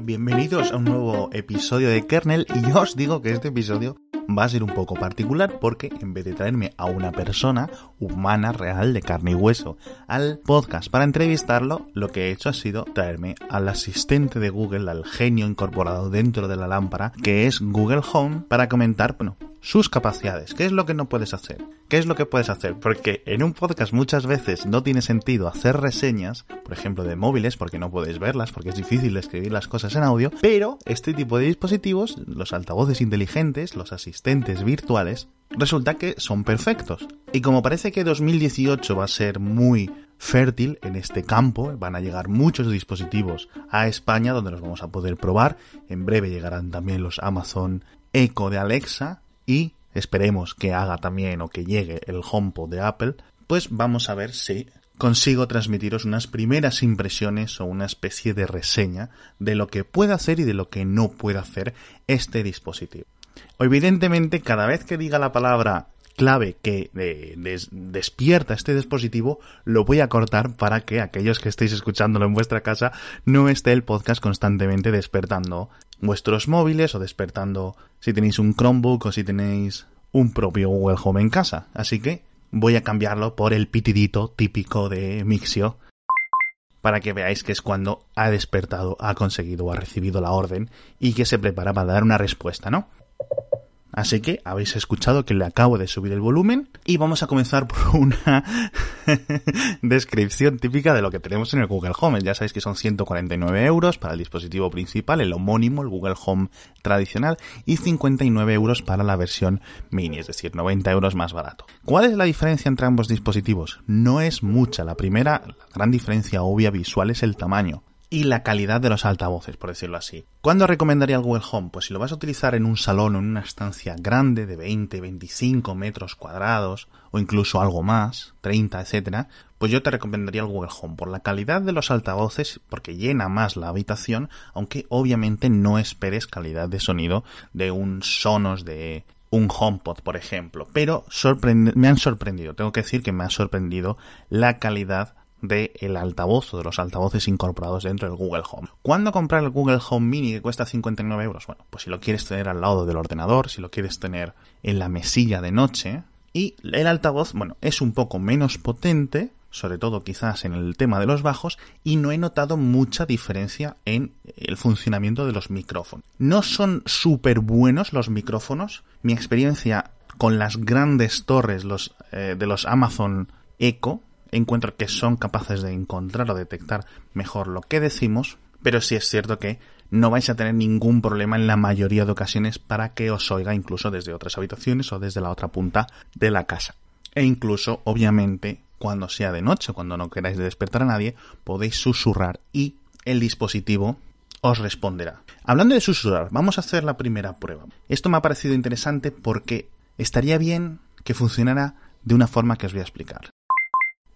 Bienvenidos a un nuevo episodio de Kernel y yo os digo que este episodio va a ser un poco particular porque en vez de traerme a una persona humana real de carne y hueso al podcast para entrevistarlo, lo que he hecho ha sido traerme al asistente de Google, al genio incorporado dentro de la lámpara, que es Google Home, para comentar, bueno, sus capacidades. ¿Qué es lo que no puedes hacer? ¿Qué es lo que puedes hacer? Porque en un podcast muchas veces no tiene sentido hacer reseñas, por ejemplo, de móviles, porque no puedes verlas, porque es difícil escribir las cosas en audio, pero este tipo de dispositivos, los altavoces inteligentes, los asistentes virtuales, resulta que son perfectos. Y como parece que 2018 va a ser muy fértil en este campo, van a llegar muchos dispositivos a España donde los vamos a poder probar, en breve llegarán también los Amazon Echo de Alexa, y esperemos que haga también o que llegue el HomePod de Apple, pues vamos a ver si consigo transmitiros unas primeras impresiones o una especie de reseña de lo que puede hacer y de lo que no puede hacer este dispositivo. Evidentemente, cada vez que diga la palabra clave que eh, despierta este dispositivo, lo voy a cortar para que aquellos que estéis escuchándolo en vuestra casa no esté el podcast constantemente despertando vuestros móviles o despertando si tenéis un Chromebook o si tenéis un propio Google Home en casa. Así que voy a cambiarlo por el pitidito típico de Mixio para que veáis que es cuando ha despertado, ha conseguido ha recibido la orden y que se prepara para dar una respuesta, ¿no? Así que habéis escuchado que le acabo de subir el volumen y vamos a comenzar por una descripción típica de lo que tenemos en el Google Home. Ya sabéis que son 149 euros para el dispositivo principal, el homónimo, el Google Home tradicional, y 59 euros para la versión mini, es decir, 90 euros más barato. ¿Cuál es la diferencia entre ambos dispositivos? No es mucha. La primera, la gran diferencia obvia visual es el tamaño y la calidad de los altavoces, por decirlo así. ¿Cuándo recomendaría el Google Home? Pues si lo vas a utilizar en un salón o en una estancia grande de 20, 25 metros cuadrados o incluso algo más, 30, etcétera, pues yo te recomendaría el Google Home por la calidad de los altavoces, porque llena más la habitación, aunque obviamente no esperes calidad de sonido de un Sonos de un HomePod, por ejemplo. Pero me han sorprendido, tengo que decir que me ha sorprendido la calidad del altavoz o de los altavoces incorporados dentro del Google Home. ¿Cuándo comprar el Google Home Mini que cuesta 59 euros? Bueno, pues si lo quieres tener al lado del ordenador, si lo quieres tener en la mesilla de noche. Y el altavoz, bueno, es un poco menos potente, sobre todo quizás en el tema de los bajos, y no he notado mucha diferencia en el funcionamiento de los micrófonos. No son súper buenos los micrófonos. Mi experiencia con las grandes torres los, eh, de los Amazon Echo encuentro que son capaces de encontrar o detectar mejor lo que decimos, pero sí es cierto que no vais a tener ningún problema en la mayoría de ocasiones para que os oiga incluso desde otras habitaciones o desde la otra punta de la casa. E incluso, obviamente, cuando sea de noche, cuando no queráis despertar a nadie, podéis susurrar y el dispositivo os responderá. Hablando de susurrar, vamos a hacer la primera prueba. Esto me ha parecido interesante porque estaría bien que funcionara de una forma que os voy a explicar.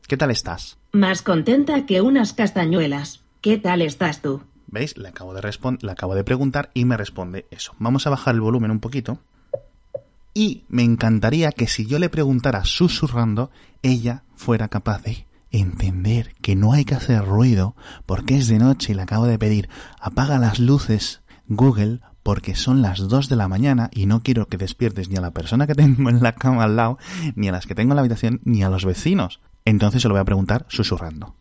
¿Qué tal estás? Más contenta que unas castañuelas. ¿Qué tal estás tú? ¿Veis? Le acabo de, le acabo de preguntar y me responde eso. Vamos a bajar el volumen un poquito. Y me encantaría que si yo le preguntara susurrando, ella fuera capaz de entender que no hay que hacer ruido porque es de noche y le acabo de pedir apaga las luces Google porque son las 2 de la mañana y no quiero que despiertes ni a la persona que tengo en la cama al lado, ni a las que tengo en la habitación, ni a los vecinos. Entonces se lo voy a preguntar susurrando.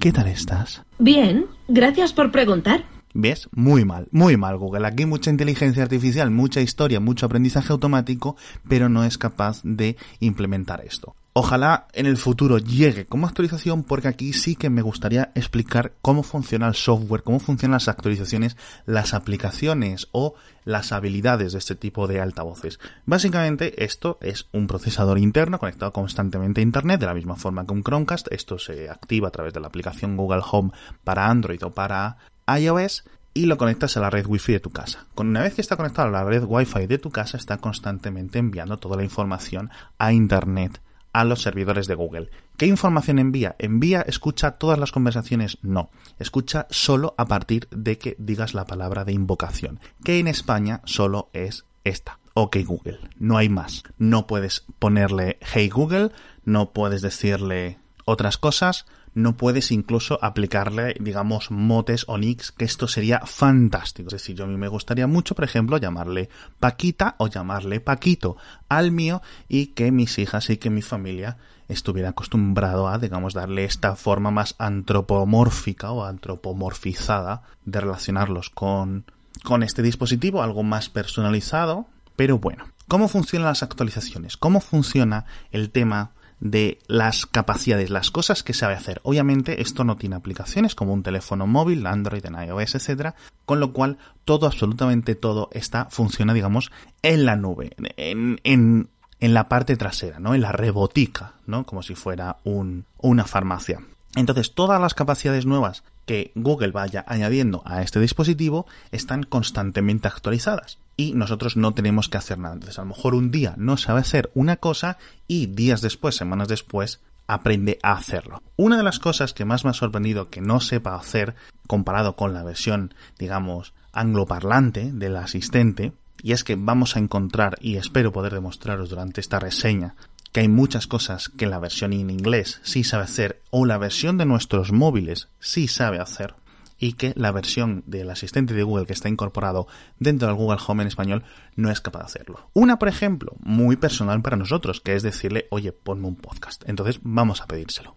¿Qué tal estás? Bien, gracias por preguntar. ¿Ves? Muy mal, muy mal Google. Aquí mucha inteligencia artificial, mucha historia, mucho aprendizaje automático, pero no es capaz de implementar esto. Ojalá en el futuro llegue como actualización porque aquí sí que me gustaría explicar cómo funciona el software, cómo funcionan las actualizaciones, las aplicaciones o las habilidades de este tipo de altavoces. Básicamente esto es un procesador interno conectado constantemente a Internet de la misma forma que un Chromecast. Esto se activa a través de la aplicación Google Home para Android o para iOS y lo conectas a la red Wi-Fi de tu casa. Una vez que está conectado a la red Wi-Fi de tu casa, está constantemente enviando toda la información a Internet a los servidores de Google. ¿Qué información envía? ¿Envía, escucha todas las conversaciones? No. Escucha solo a partir de que digas la palabra de invocación, que en España solo es esta. OK Google. No hay más. No puedes ponerle Hey Google, no puedes decirle otras cosas, no puedes incluso aplicarle, digamos, motes o nicks, que esto sería fantástico. Es decir, yo a mí me gustaría mucho, por ejemplo, llamarle Paquita o llamarle Paquito al mío y que mis hijas y que mi familia estuviera acostumbrado a, digamos, darle esta forma más antropomórfica o antropomorfizada de relacionarlos con, con este dispositivo, algo más personalizado, pero bueno. ¿Cómo funcionan las actualizaciones? ¿Cómo funciona el tema de las capacidades, las cosas que sabe hacer. Obviamente esto no tiene aplicaciones como un teléfono móvil, Android, en iOS, etcétera, con lo cual todo, absolutamente todo está, funciona, digamos, en la nube, en, en, en la parte trasera, ¿no? En la rebotica, ¿no? Como si fuera un, una farmacia. Entonces, todas las capacidades nuevas que Google vaya añadiendo a este dispositivo están constantemente actualizadas y nosotros no tenemos que hacer nada. Entonces, a lo mejor un día no sabe hacer una cosa y días después, semanas después, aprende a hacerlo. Una de las cosas que más me ha sorprendido que no sepa hacer comparado con la versión, digamos, angloparlante del asistente, y es que vamos a encontrar, y espero poder demostraros durante esta reseña, que hay muchas cosas que la versión en inglés sí sabe hacer o la versión de nuestros móviles sí sabe hacer y que la versión del asistente de Google que está incorporado dentro del Google Home en español no es capaz de hacerlo. Una, por ejemplo, muy personal para nosotros, que es decirle, oye, ponme un podcast. Entonces vamos a pedírselo.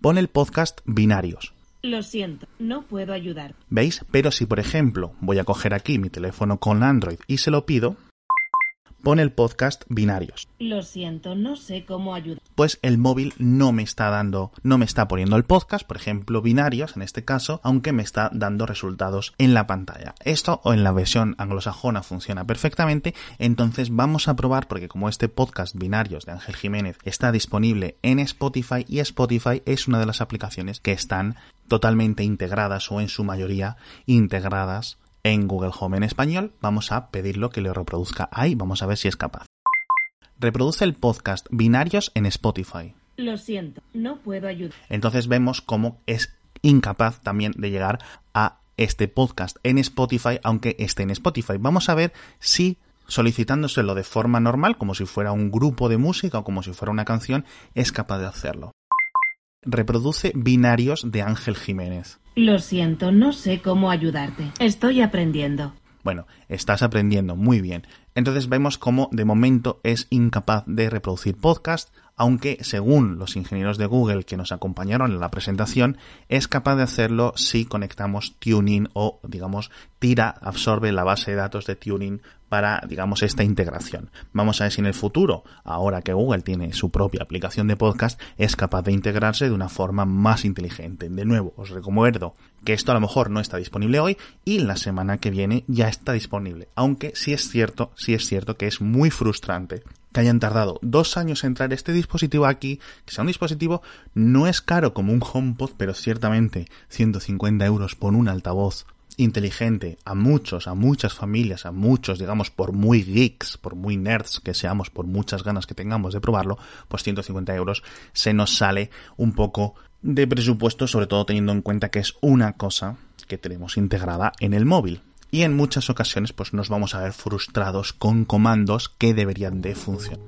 Pon el podcast binarios. Lo siento, no puedo ayudar. ¿Veis? Pero si, por ejemplo, voy a coger aquí mi teléfono con Android y se lo pido, pone el podcast binarios. Lo siento, no sé cómo ayudar. Pues el móvil no me está dando, no me está poniendo el podcast, por ejemplo, binarios en este caso, aunque me está dando resultados en la pantalla. Esto o en la versión anglosajona funciona perfectamente, entonces vamos a probar porque como este podcast binarios de Ángel Jiménez está disponible en Spotify y Spotify es una de las aplicaciones que están totalmente integradas o en su mayoría integradas en Google Home en español, vamos a pedirlo que lo reproduzca ahí, vamos a ver si es capaz. Reproduce el podcast Binarios en Spotify. Lo siento, no puedo ayudar. Entonces vemos cómo es incapaz también de llegar a este podcast en Spotify, aunque esté en Spotify. Vamos a ver si solicitándoselo de forma normal, como si fuera un grupo de música o como si fuera una canción, es capaz de hacerlo. Reproduce Binarios de Ángel Jiménez. Lo siento, no sé cómo ayudarte. Estoy aprendiendo. Bueno, estás aprendiendo muy bien. Entonces vemos cómo de momento es incapaz de reproducir podcast, aunque según los ingenieros de Google que nos acompañaron en la presentación, es capaz de hacerlo si conectamos Tuning o, digamos, tira, absorbe la base de datos de Tuning para, digamos, esta integración. Vamos a ver si en el futuro, ahora que Google tiene su propia aplicación de podcast, es capaz de integrarse de una forma más inteligente. De nuevo, os recuerdo que esto a lo mejor no está disponible hoy y la semana que viene ya está disponible. Aunque sí es cierto, sí es cierto que es muy frustrante que hayan tardado dos años en traer este dispositivo aquí, que sea un dispositivo no es caro como un HomePod, pero ciertamente 150 euros por un altavoz inteligente a muchos, a muchas familias, a muchos, digamos, por muy geeks, por muy nerds que seamos, por muchas ganas que tengamos de probarlo, pues 150 euros se nos sale un poco de presupuesto, sobre todo teniendo en cuenta que es una cosa que tenemos integrada en el móvil. Y en muchas ocasiones pues nos vamos a ver frustrados con comandos que deberían de funcionar.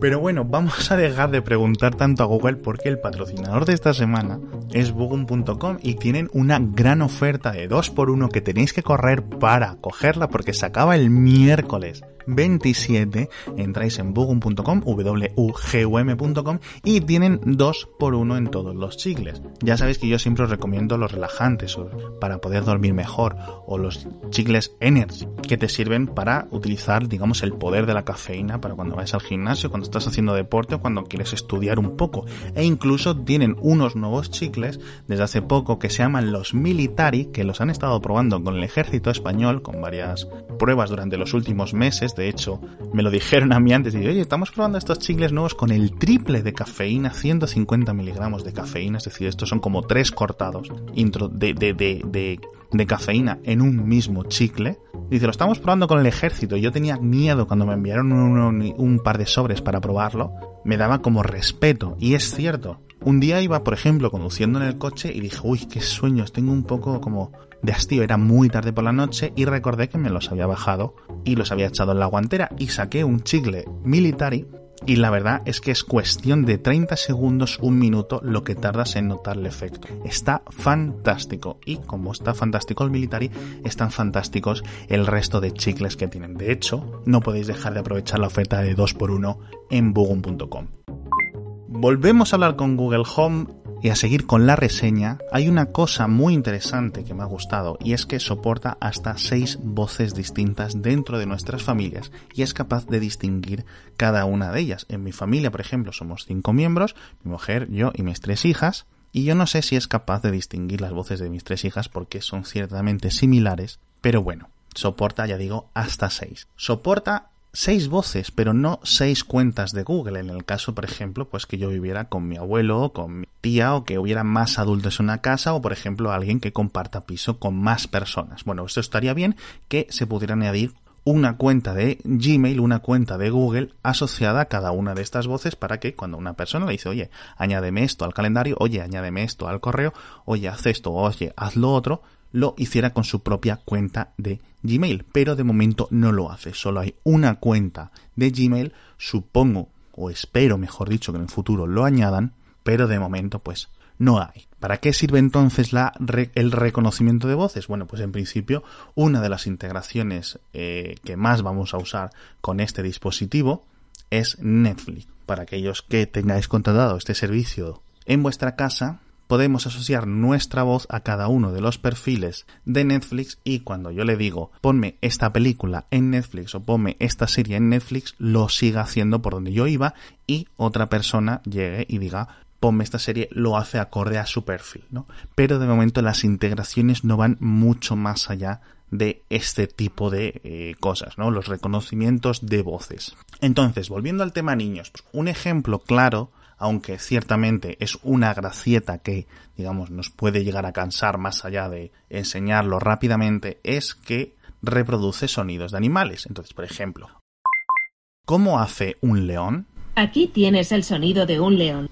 Pero bueno, vamos a dejar de preguntar tanto a Google porque el patrocinador de esta semana es Bugum.com y tienen una gran oferta de 2x1 que tenéis que correr para cogerla porque se acaba el miércoles 27. Entráis en bugum.com, wugum.com y tienen 2x1 en todos los chicles. Ya sabéis que yo siempre os recomiendo los relajantes para poder dormir mejor o los chicles Energy que te sirven para utilizar, digamos, el poder de la cafeína para cuando vais al gimnasio, cuando estás haciendo deporte o cuando quieres estudiar un poco. E incluso tienen unos nuevos chicles desde hace poco que se llaman los Militari, que los han estado probando con el ejército español, con varias pruebas durante los últimos meses. De hecho, me lo dijeron a mí antes, y oye, estamos probando estos chicles nuevos con el triple de cafeína, 150 miligramos de cafeína, es decir, estos son como tres cortados de, de, de, de cafeína en un mismo chicle. Dice, lo estamos probando con el ejército. Yo tenía miedo cuando me enviaron un, par de sobres para probarlo. Me daba como respeto. Y es cierto. Un día iba, por ejemplo, conduciendo en el coche y dije, uy, qué sueños. Tengo un poco como de hastío. Era muy tarde por la noche y recordé que me los había bajado y los había echado en la guantera y saqué un chicle military y la verdad es que es cuestión de 30 segundos, un minuto lo que tardas en notar el efecto. Está fantástico y como está fantástico el Military, están fantásticos el resto de chicles que tienen. De hecho, no podéis dejar de aprovechar la oferta de 2x1 en bugum.com. Volvemos a hablar con Google Home y a seguir con la reseña, hay una cosa muy interesante que me ha gustado y es que soporta hasta seis voces distintas dentro de nuestras familias y es capaz de distinguir cada una de ellas. En mi familia, por ejemplo, somos cinco miembros, mi mujer, yo y mis tres hijas, y yo no sé si es capaz de distinguir las voces de mis tres hijas porque son ciertamente similares, pero bueno, soporta, ya digo, hasta seis. Soporta seis voces, pero no seis cuentas de Google. En el caso, por ejemplo, pues que yo viviera con mi abuelo, con mi tía, o que hubiera más adultos en una casa, o por ejemplo alguien que comparta piso con más personas. Bueno, esto estaría bien que se pudiera añadir una cuenta de Gmail, una cuenta de Google asociada a cada una de estas voces para que cuando una persona le dice, oye, añádeme esto al calendario, oye, añádeme esto al correo, oye, haz esto, oye, haz lo otro, lo hiciera con su propia cuenta de Gmail, pero de momento no lo hace. Solo hay una cuenta de Gmail, supongo o espero, mejor dicho, que en el futuro lo añadan, pero de momento pues no hay. ¿Para qué sirve entonces el reconocimiento de voces? Bueno, pues en principio una de las integraciones eh, que más vamos a usar con este dispositivo es Netflix. Para aquellos que tengáis contratado este servicio en vuestra casa, podemos asociar nuestra voz a cada uno de los perfiles de Netflix y cuando yo le digo ponme esta película en Netflix o ponme esta serie en Netflix, lo siga haciendo por donde yo iba y otra persona llegue y diga ponme esta serie, lo hace acorde a su perfil, ¿no? Pero de momento las integraciones no van mucho más allá de este tipo de eh, cosas, ¿no? Los reconocimientos de voces. Entonces, volviendo al tema niños, pues, un ejemplo claro aunque ciertamente es una gracieta que, digamos, nos puede llegar a cansar más allá de enseñarlo rápidamente, es que reproduce sonidos de animales. Entonces, por ejemplo, ¿cómo hace un león? Aquí tienes el sonido de un león.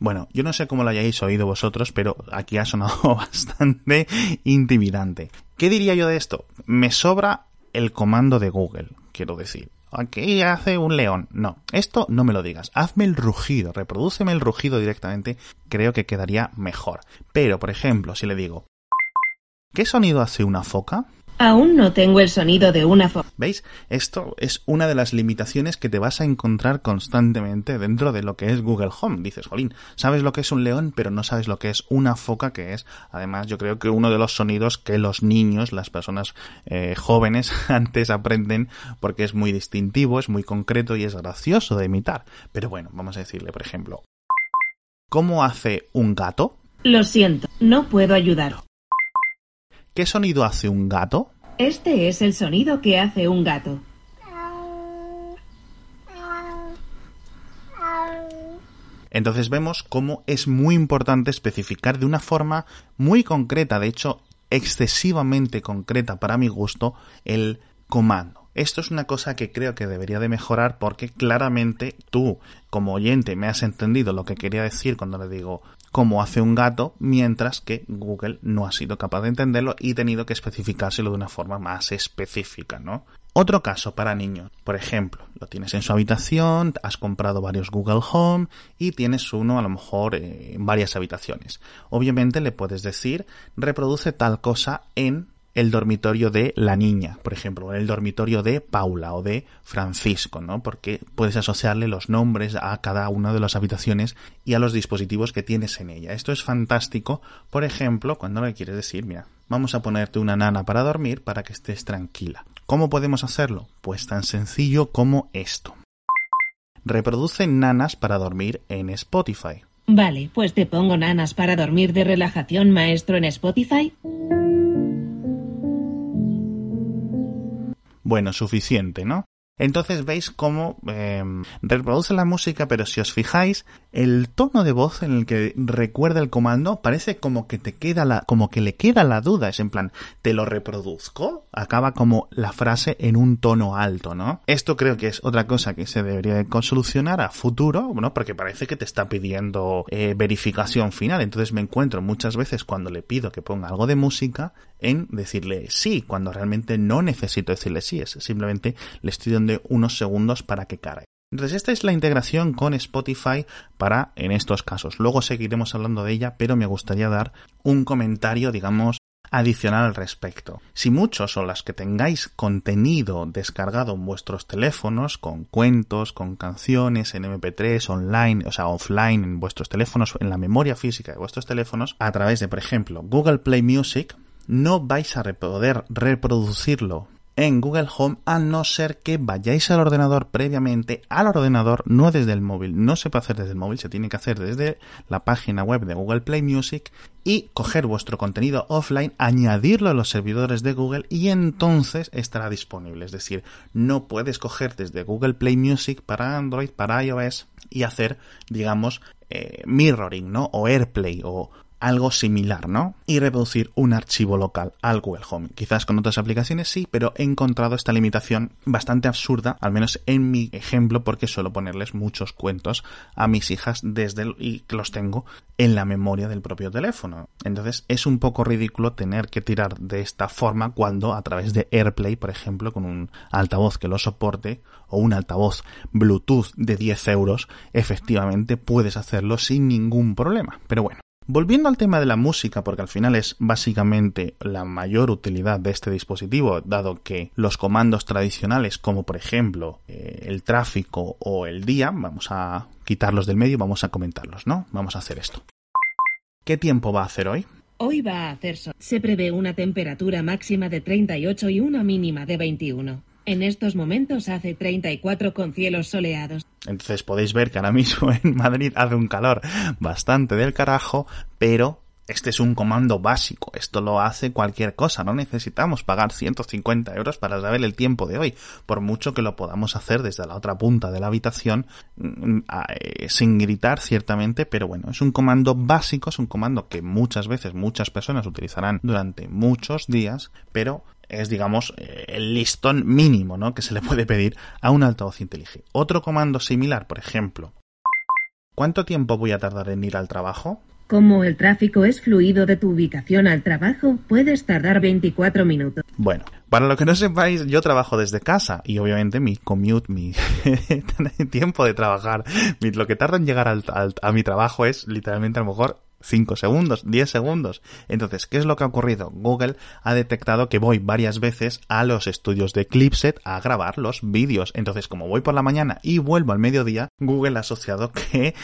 Bueno, yo no sé cómo lo hayáis oído vosotros, pero aquí ha sonado bastante intimidante. ¿Qué diría yo de esto? Me sobra el comando de Google, quiero decir. Aquí hace un león. No, esto no me lo digas. Hazme el rugido, reprodúceme el rugido directamente. Creo que quedaría mejor. Pero, por ejemplo, si le digo, ¿qué sonido hace una foca? Aún no tengo el sonido de una foca. ¿Veis? Esto es una de las limitaciones que te vas a encontrar constantemente dentro de lo que es Google Home. Dices, Jolín, sabes lo que es un león, pero no sabes lo que es una foca, que es, además, yo creo que uno de los sonidos que los niños, las personas eh, jóvenes, antes aprenden porque es muy distintivo, es muy concreto y es gracioso de imitar. Pero bueno, vamos a decirle, por ejemplo, ¿cómo hace un gato? Lo siento, no puedo ayudar. ¿Qué sonido hace un gato? Este es el sonido que hace un gato. Entonces vemos cómo es muy importante especificar de una forma muy concreta, de hecho excesivamente concreta para mi gusto, el comando. Esto es una cosa que creo que debería de mejorar porque claramente tú, como oyente, me has entendido lo que quería decir cuando le digo cómo hace un gato, mientras que Google no ha sido capaz de entenderlo y tenido que especificárselo de una forma más específica, ¿no? Otro caso para niños, por ejemplo, lo tienes en su habitación, has comprado varios Google Home y tienes uno a lo mejor eh, en varias habitaciones. Obviamente le puedes decir reproduce tal cosa en el dormitorio de la niña, por ejemplo, el dormitorio de Paula o de Francisco, ¿no? Porque puedes asociarle los nombres a cada una de las habitaciones y a los dispositivos que tienes en ella. Esto es fantástico, por ejemplo, cuando le quieres decir, mira, vamos a ponerte una nana para dormir para que estés tranquila. ¿Cómo podemos hacerlo? Pues tan sencillo como esto. Reproduce nanas para dormir en Spotify. Vale, pues te pongo nanas para dormir de relajación maestro en Spotify. Bueno, suficiente, ¿no? Entonces veis cómo eh, reproduce la música, pero si os fijáis, el tono de voz en el que recuerda el comando parece como que te queda la, como que le queda la duda. Es en plan, ¿te lo reproduzco? Acaba como la frase en un tono alto, ¿no? Esto creo que es otra cosa que se debería de solucionar a futuro, ¿no? Porque parece que te está pidiendo eh, verificación final. Entonces me encuentro muchas veces cuando le pido que ponga algo de música en decirle sí, cuando realmente no necesito decirle sí. Es simplemente le estoy dando unos segundos para que cargue. Entonces esta es la integración con Spotify para en estos casos. Luego seguiremos hablando de ella, pero me gustaría dar un comentario, digamos, adicional al respecto. Si muchos o las que tengáis contenido descargado en vuestros teléfonos, con cuentos, con canciones, en MP3, online, o sea, offline en vuestros teléfonos, en la memoria física de vuestros teléfonos, a través de, por ejemplo, Google Play Music, no vais a poder reproducirlo en Google Home a no ser que vayáis al ordenador previamente, al ordenador, no desde el móvil. No se puede hacer desde el móvil, se tiene que hacer desde la página web de Google Play Music y coger vuestro contenido offline, añadirlo a los servidores de Google y entonces estará disponible. Es decir, no puedes coger desde Google Play Music para Android, para iOS y hacer, digamos, eh, mirroring, ¿no? O AirPlay o algo similar, ¿no? Y reproducir un archivo local al Google Home. Quizás con otras aplicaciones sí, pero he encontrado esta limitación bastante absurda, al menos en mi ejemplo, porque suelo ponerles muchos cuentos a mis hijas desde el, y los tengo en la memoria del propio teléfono. Entonces es un poco ridículo tener que tirar de esta forma cuando a través de AirPlay, por ejemplo, con un altavoz que lo soporte o un altavoz Bluetooth de 10 euros, efectivamente puedes hacerlo sin ningún problema. Pero bueno, Volviendo al tema de la música, porque al final es básicamente la mayor utilidad de este dispositivo, dado que los comandos tradicionales, como por ejemplo eh, el tráfico o el día, vamos a quitarlos del medio vamos a comentarlos, ¿no? Vamos a hacer esto. ¿Qué tiempo va a hacer hoy? Hoy va a hacer sol. Se prevé una temperatura máxima de 38 y una mínima de 21. En estos momentos hace 34 con cielos soleados. Entonces podéis ver que ahora mismo en Madrid hace un calor bastante del carajo, pero este es un comando básico, esto lo hace cualquier cosa, no necesitamos pagar 150 euros para saber el tiempo de hoy, por mucho que lo podamos hacer desde la otra punta de la habitación mm, eh, sin gritar ciertamente, pero bueno, es un comando básico, es un comando que muchas veces muchas personas utilizarán durante muchos días, pero es, digamos, eh, el listón mínimo ¿no? que se le puede pedir a un altavoz inteligente. Otro comando similar, por ejemplo, ¿cuánto tiempo voy a tardar en ir al trabajo? Como el tráfico es fluido de tu ubicación al trabajo, puedes tardar 24 minutos. Bueno, para lo que no sepáis, yo trabajo desde casa y obviamente mi commute, mi tiempo de trabajar, lo que tarda en llegar a mi trabajo es literalmente a lo mejor 5 segundos, 10 segundos. Entonces, ¿qué es lo que ha ocurrido? Google ha detectado que voy varias veces a los estudios de Clipset a grabar los vídeos. Entonces, como voy por la mañana y vuelvo al mediodía, Google ha asociado que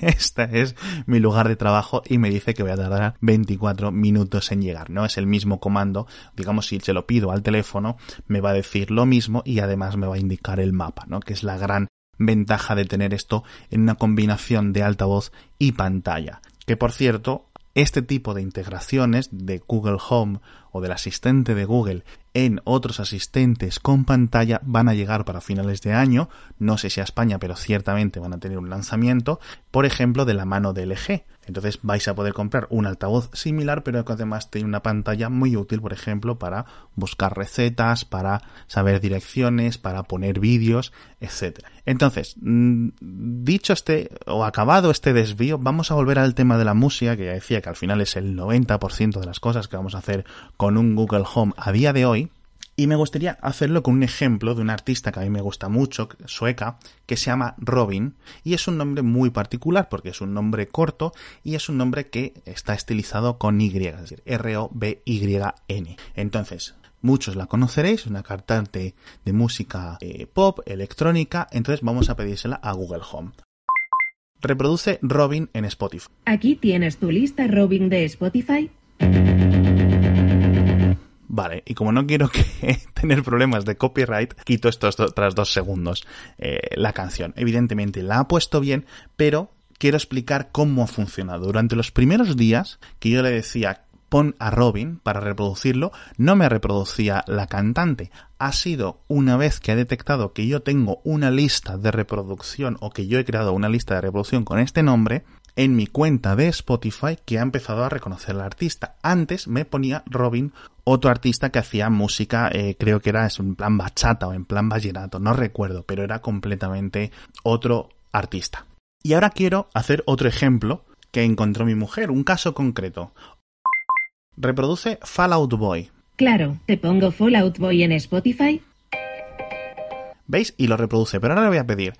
este es mi lugar de trabajo y me dice que voy a tardar 24 minutos en llegar. No es el mismo comando, digamos, si se lo pido al teléfono, me va a decir lo mismo y además me va a indicar el mapa, ¿no? Que es la gran ventaja de tener esto en una combinación de altavoz y pantalla. Que por cierto, este tipo de integraciones de Google Home o del asistente de Google en otros asistentes con pantalla van a llegar para finales de año, no sé si a España, pero ciertamente van a tener un lanzamiento, por ejemplo, de la mano de LG. Entonces vais a poder comprar un altavoz similar, pero que además tiene una pantalla muy útil, por ejemplo, para buscar recetas, para saber direcciones, para poner vídeos, etc. Entonces, mm, dicho este, o acabado este desvío, vamos a volver al tema de la música, que ya decía que al final es el 90% de las cosas que vamos a hacer con un Google Home a día de hoy. Y me gustaría hacerlo con un ejemplo de un artista que a mí me gusta mucho, sueca, que se llama Robin, y es un nombre muy particular porque es un nombre corto y es un nombre que está estilizado con Y, es decir, R-O-B-Y-N. Entonces, muchos la conoceréis, una cantante de música eh, pop, electrónica, entonces vamos a pedírsela a Google Home. Reproduce Robin en Spotify. Aquí tienes tu lista Robin de Spotify. Vale, y como no quiero que tener problemas de copyright, quito estos tras dos segundos eh, la canción. Evidentemente la ha puesto bien, pero quiero explicar cómo ha funcionado. Durante los primeros días que yo le decía pon a Robin para reproducirlo, no me reproducía la cantante. Ha sido una vez que ha detectado que yo tengo una lista de reproducción o que yo he creado una lista de reproducción con este nombre, en mi cuenta de Spotify que ha empezado a reconocer al artista. Antes me ponía Robin, otro artista que hacía música, eh, creo que era en plan bachata o en plan vallenato, no recuerdo, pero era completamente otro artista. Y ahora quiero hacer otro ejemplo que encontró mi mujer, un caso concreto. Reproduce Fallout Boy. Claro, ¿te pongo Fallout Boy en Spotify? ¿Veis? Y lo reproduce. Pero ahora le voy a pedir.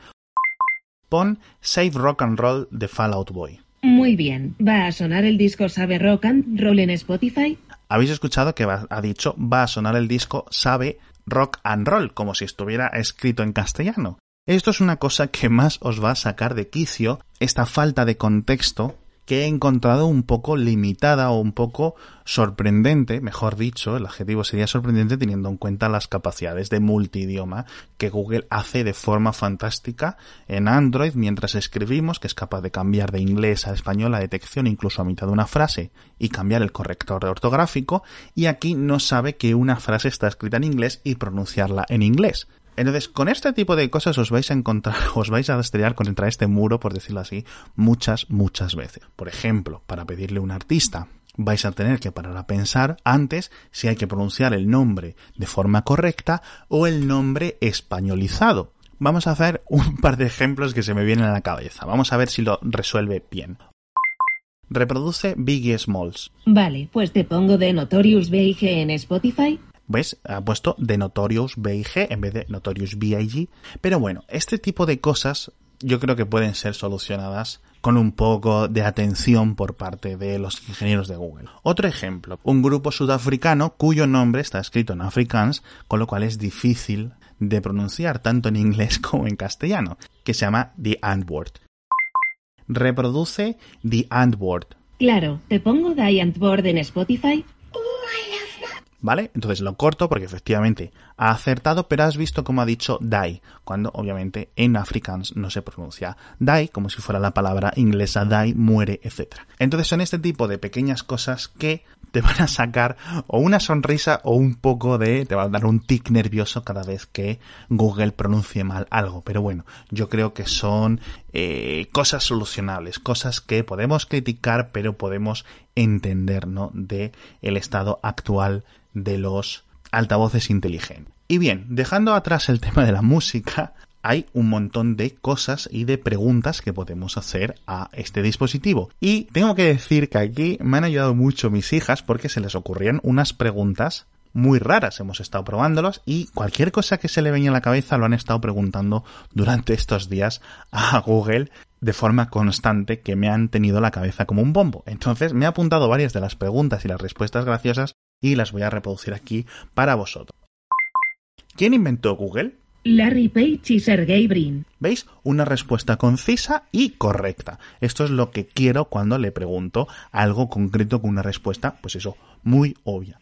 Pon Save Rock and Roll de Fallout Boy. Muy bien. ¿Va a sonar el disco Sabe Rock and Roll en Spotify? Habéis escuchado que ha dicho va a sonar el disco Sabe Rock and Roll, como si estuviera escrito en castellano. Esto es una cosa que más os va a sacar de quicio, esta falta de contexto que he encontrado un poco limitada o un poco sorprendente, mejor dicho, el adjetivo sería sorprendente teniendo en cuenta las capacidades de multidioma que Google hace de forma fantástica en Android mientras escribimos, que es capaz de cambiar de inglés a español la detección incluso a mitad de una frase y cambiar el corrector ortográfico, y aquí no sabe que una frase está escrita en inglés y pronunciarla en inglés. Entonces, con este tipo de cosas os vais a encontrar, os vais a estrellar contra este muro, por decirlo así, muchas, muchas veces. Por ejemplo, para pedirle a un artista, vais a tener que parar a pensar antes si hay que pronunciar el nombre de forma correcta o el nombre españolizado. Vamos a hacer un par de ejemplos que se me vienen a la cabeza. Vamos a ver si lo resuelve bien. Reproduce Biggie Smalls. Vale, pues te pongo de Notorious B.I.G. en Spotify. ¿Ves? Ha puesto de Notorious B.I.G. en vez de Notorious B.I.G. Pero bueno, este tipo de cosas yo creo que pueden ser solucionadas con un poco de atención por parte de los ingenieros de Google. Otro ejemplo, un grupo sudafricano cuyo nombre está escrito en afrikaans, con lo cual es difícil de pronunciar tanto en inglés como en castellano, que se llama The Antwoord. Reproduce The Antwoord. Claro, ¿te pongo The Antwoord en Spotify? ¿Vale? Entonces lo corto porque efectivamente ha acertado, pero has visto cómo ha dicho die, cuando obviamente en afrikaans no se pronuncia die, como si fuera la palabra inglesa die, muere, etc. Entonces son este tipo de pequeñas cosas que te van a sacar o una sonrisa o un poco de, te va a dar un tic nervioso cada vez que Google pronuncie mal algo. Pero bueno, yo creo que son eh, cosas solucionables, cosas que podemos criticar, pero podemos entender, ¿no? De el estado actual de los altavoces inteligentes. Y bien, dejando atrás el tema de la música, hay un montón de cosas y de preguntas que podemos hacer a este dispositivo. Y tengo que decir que aquí me han ayudado mucho mis hijas porque se les ocurrían unas preguntas muy raras. Hemos estado probándolas y cualquier cosa que se le venía a la cabeza lo han estado preguntando durante estos días a Google de forma constante que me han tenido la cabeza como un bombo. Entonces me he apuntado varias de las preguntas y las respuestas graciosas y las voy a reproducir aquí para vosotros. ¿Quién inventó Google? Larry Page y Sergey Brin. ¿Veis? Una respuesta concisa y correcta. Esto es lo que quiero cuando le pregunto algo concreto con una respuesta, pues eso, muy obvia.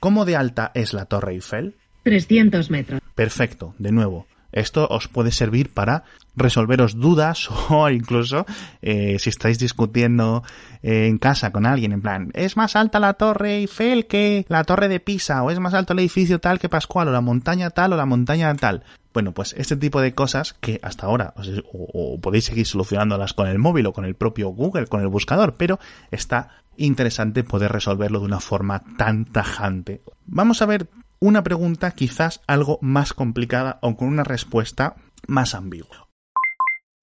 ¿Cómo de alta es la Torre Eiffel? 300 metros. Perfecto, de nuevo. Esto os puede servir para resolveros dudas o incluso eh, si estáis discutiendo eh, en casa con alguien en plan, es más alta la torre Eiffel que la torre de Pisa o es más alto el edificio tal que Pascual o la montaña tal o la montaña tal. Bueno, pues este tipo de cosas que hasta ahora o podéis seguir solucionándolas con el móvil o con el propio Google, con el buscador, pero está interesante poder resolverlo de una forma tan tajante. Vamos a ver una pregunta quizás algo más complicada o con una respuesta más ambigua.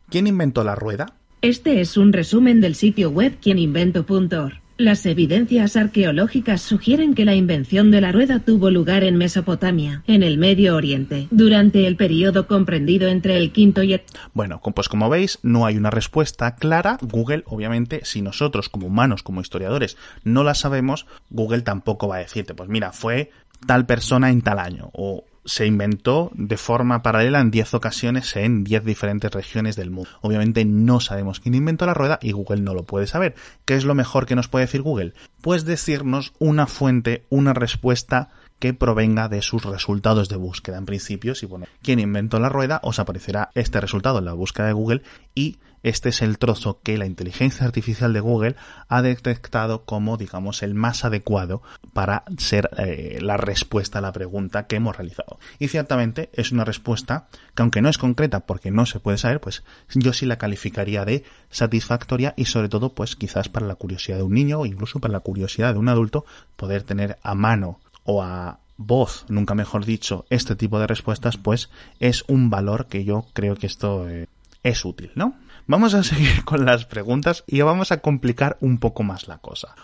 ¿Quién inventó la rueda? Este es un resumen del sitio web quieninvento.org. Las evidencias arqueológicas sugieren que la invención de la rueda tuvo lugar en Mesopotamia, en el Medio Oriente, durante el periodo comprendido entre el quinto y el... Bueno, pues como veis, no hay una respuesta clara. Google, obviamente, si nosotros como humanos, como historiadores, no la sabemos, Google tampoco va a decirte, pues mira, fue tal persona en tal año o se inventó de forma paralela en 10 ocasiones en 10 diferentes regiones del mundo. Obviamente no sabemos quién inventó la rueda y Google no lo puede saber. ¿Qué es lo mejor que nos puede decir Google? Pues decirnos una fuente, una respuesta que provenga de sus resultados de búsqueda. En principio, si pone quién inventó la rueda, os aparecerá este resultado en la búsqueda de Google y este es el trozo que la inteligencia artificial de Google ha detectado como, digamos, el más adecuado para ser eh, la respuesta a la pregunta que hemos realizado. Y ciertamente es una respuesta que, aunque no es concreta porque no se puede saber, pues yo sí la calificaría de satisfactoria y sobre todo, pues quizás para la curiosidad de un niño o incluso para la curiosidad de un adulto poder tener a mano o a voz, nunca mejor dicho, este tipo de respuestas, pues es un valor que yo creo que esto eh, es útil, ¿no? Vamos a seguir con las preguntas y vamos a complicar un poco más la cosa.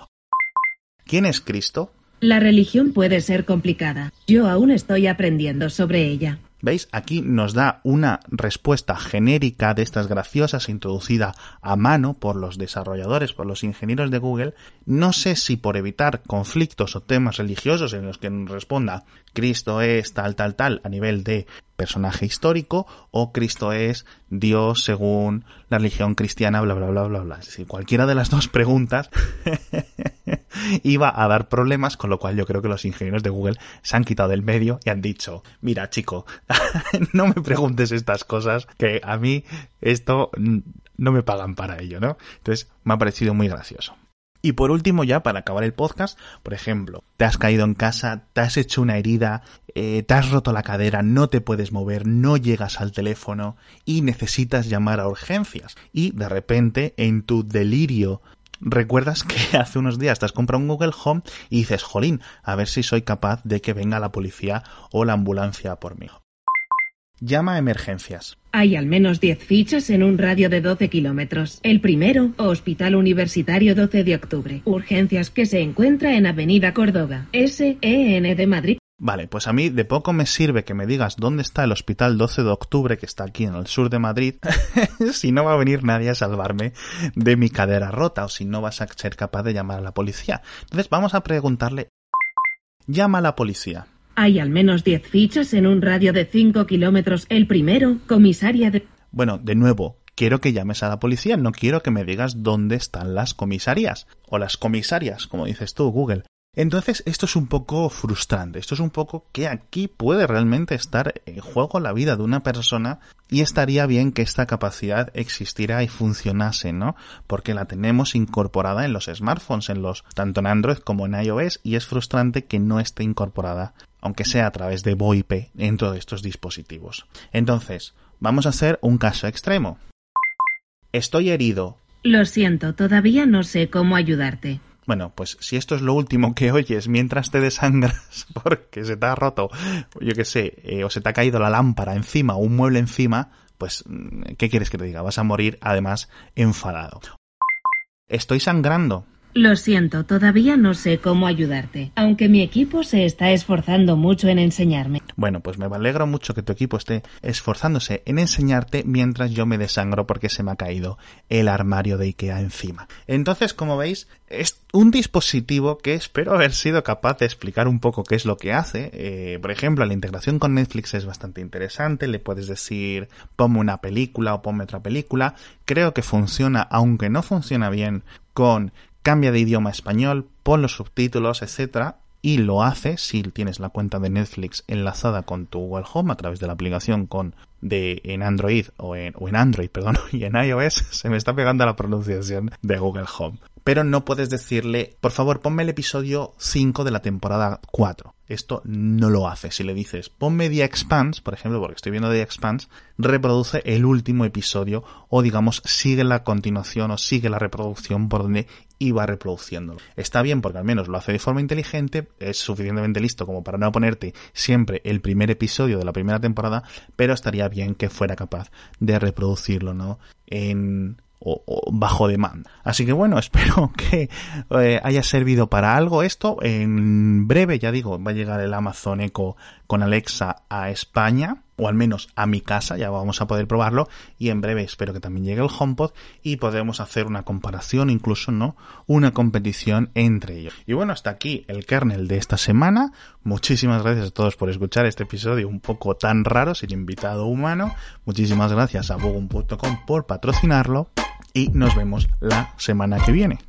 ¿Quién es Cristo? La religión puede ser complicada. Yo aún estoy aprendiendo sobre ella. ¿Veis? Aquí nos da una respuesta genérica de estas graciosas introducida a mano por los desarrolladores, por los ingenieros de Google. No sé si por evitar conflictos o temas religiosos en los que nos responda Cristo es tal, tal, tal a nivel de personaje histórico o Cristo es Dios según la religión cristiana, bla, bla, bla, bla, bla. Es decir, cualquiera de las dos preguntas iba a dar problemas, con lo cual yo creo que los ingenieros de Google se han quitado del medio y han dicho, mira chico, no me preguntes estas cosas, que a mí esto no me pagan para ello, ¿no? Entonces me ha parecido muy gracioso. Y por último, ya para acabar el podcast, por ejemplo, te has caído en casa, te has hecho una herida, eh, te has roto la cadera, no te puedes mover, no llegas al teléfono y necesitas llamar a urgencias. Y de repente, en tu delirio recuerdas que hace unos días te has comprado un Google Home y dices, jolín, a ver si soy capaz de que venga la policía o la ambulancia por mí. Llama a emergencias. Hay al menos 10 fichas en un radio de 12 kilómetros. El primero, Hospital Universitario 12 de Octubre. Urgencias que se encuentra en Avenida Córdoba. SEN de Madrid. Vale, pues a mí de poco me sirve que me digas dónde está el Hospital 12 de Octubre, que está aquí en el sur de Madrid, si no va a venir nadie a salvarme de mi cadera rota o si no vas a ser capaz de llamar a la policía. Entonces vamos a preguntarle, llama a la policía. Hay al menos 10 fichas en un radio de 5 kilómetros. El primero, comisaria de... Bueno, de nuevo, quiero que llames a la policía, no quiero que me digas dónde están las comisarías. O las comisarias, como dices tú, Google. Entonces, esto es un poco frustrante. Esto es un poco que aquí puede realmente estar en juego la vida de una persona y estaría bien que esta capacidad existiera y funcionase, ¿no? Porque la tenemos incorporada en los smartphones, en los, tanto en Android como en iOS, y es frustrante que no esté incorporada, aunque sea a través de VoIP, dentro de estos dispositivos. Entonces, vamos a hacer un caso extremo. Estoy herido. Lo siento, todavía no sé cómo ayudarte. Bueno, pues si esto es lo último que oyes mientras te desangras porque se te ha roto, yo qué sé, eh, o se te ha caído la lámpara encima o un mueble encima, pues, mm, ¿qué quieres que te diga? Vas a morir además enfadado. Estoy sangrando. Lo siento, todavía no sé cómo ayudarte, aunque mi equipo se está esforzando mucho en enseñarme. Bueno, pues me alegro mucho que tu equipo esté esforzándose en enseñarte mientras yo me desangro porque se me ha caído el armario de Ikea encima. Entonces, como veis, es un dispositivo que espero haber sido capaz de explicar un poco qué es lo que hace. Eh, por ejemplo, la integración con Netflix es bastante interesante. Le puedes decir, ponme una película o ponme otra película. Creo que funciona, aunque no funciona bien con cambia de idioma a español, pon los subtítulos, etcétera, y lo hace si tienes la cuenta de Netflix enlazada con tu Google Home a través de la aplicación con de en Android o en, o en Android, perdón, y en iOS se me está pegando la pronunciación de Google Home pero no puedes decirle, por favor, ponme el episodio 5 de la temporada 4. Esto no lo hace. Si le dices, ponme The Expanse, por ejemplo, porque estoy viendo The Expanse, reproduce el último episodio o digamos sigue la continuación o sigue la reproducción por donde iba reproduciéndolo. Está bien porque al menos lo hace de forma inteligente, es suficientemente listo como para no ponerte siempre el primer episodio de la primera temporada, pero estaría bien que fuera capaz de reproducirlo, ¿no? En o, bajo demanda. Así que bueno, espero que eh, haya servido para algo esto. En breve, ya digo, va a llegar el Amazon Echo con Alexa a España, o al menos a mi casa, ya vamos a poder probarlo. Y en breve espero que también llegue el HomePod y podremos hacer una comparación, incluso, ¿no? Una competición entre ellos. Y bueno, hasta aquí el kernel de esta semana. Muchísimas gracias a todos por escuchar este episodio un poco tan raro, sin invitado humano. Muchísimas gracias a Bogum.com por patrocinarlo y nos vemos la semana que viene.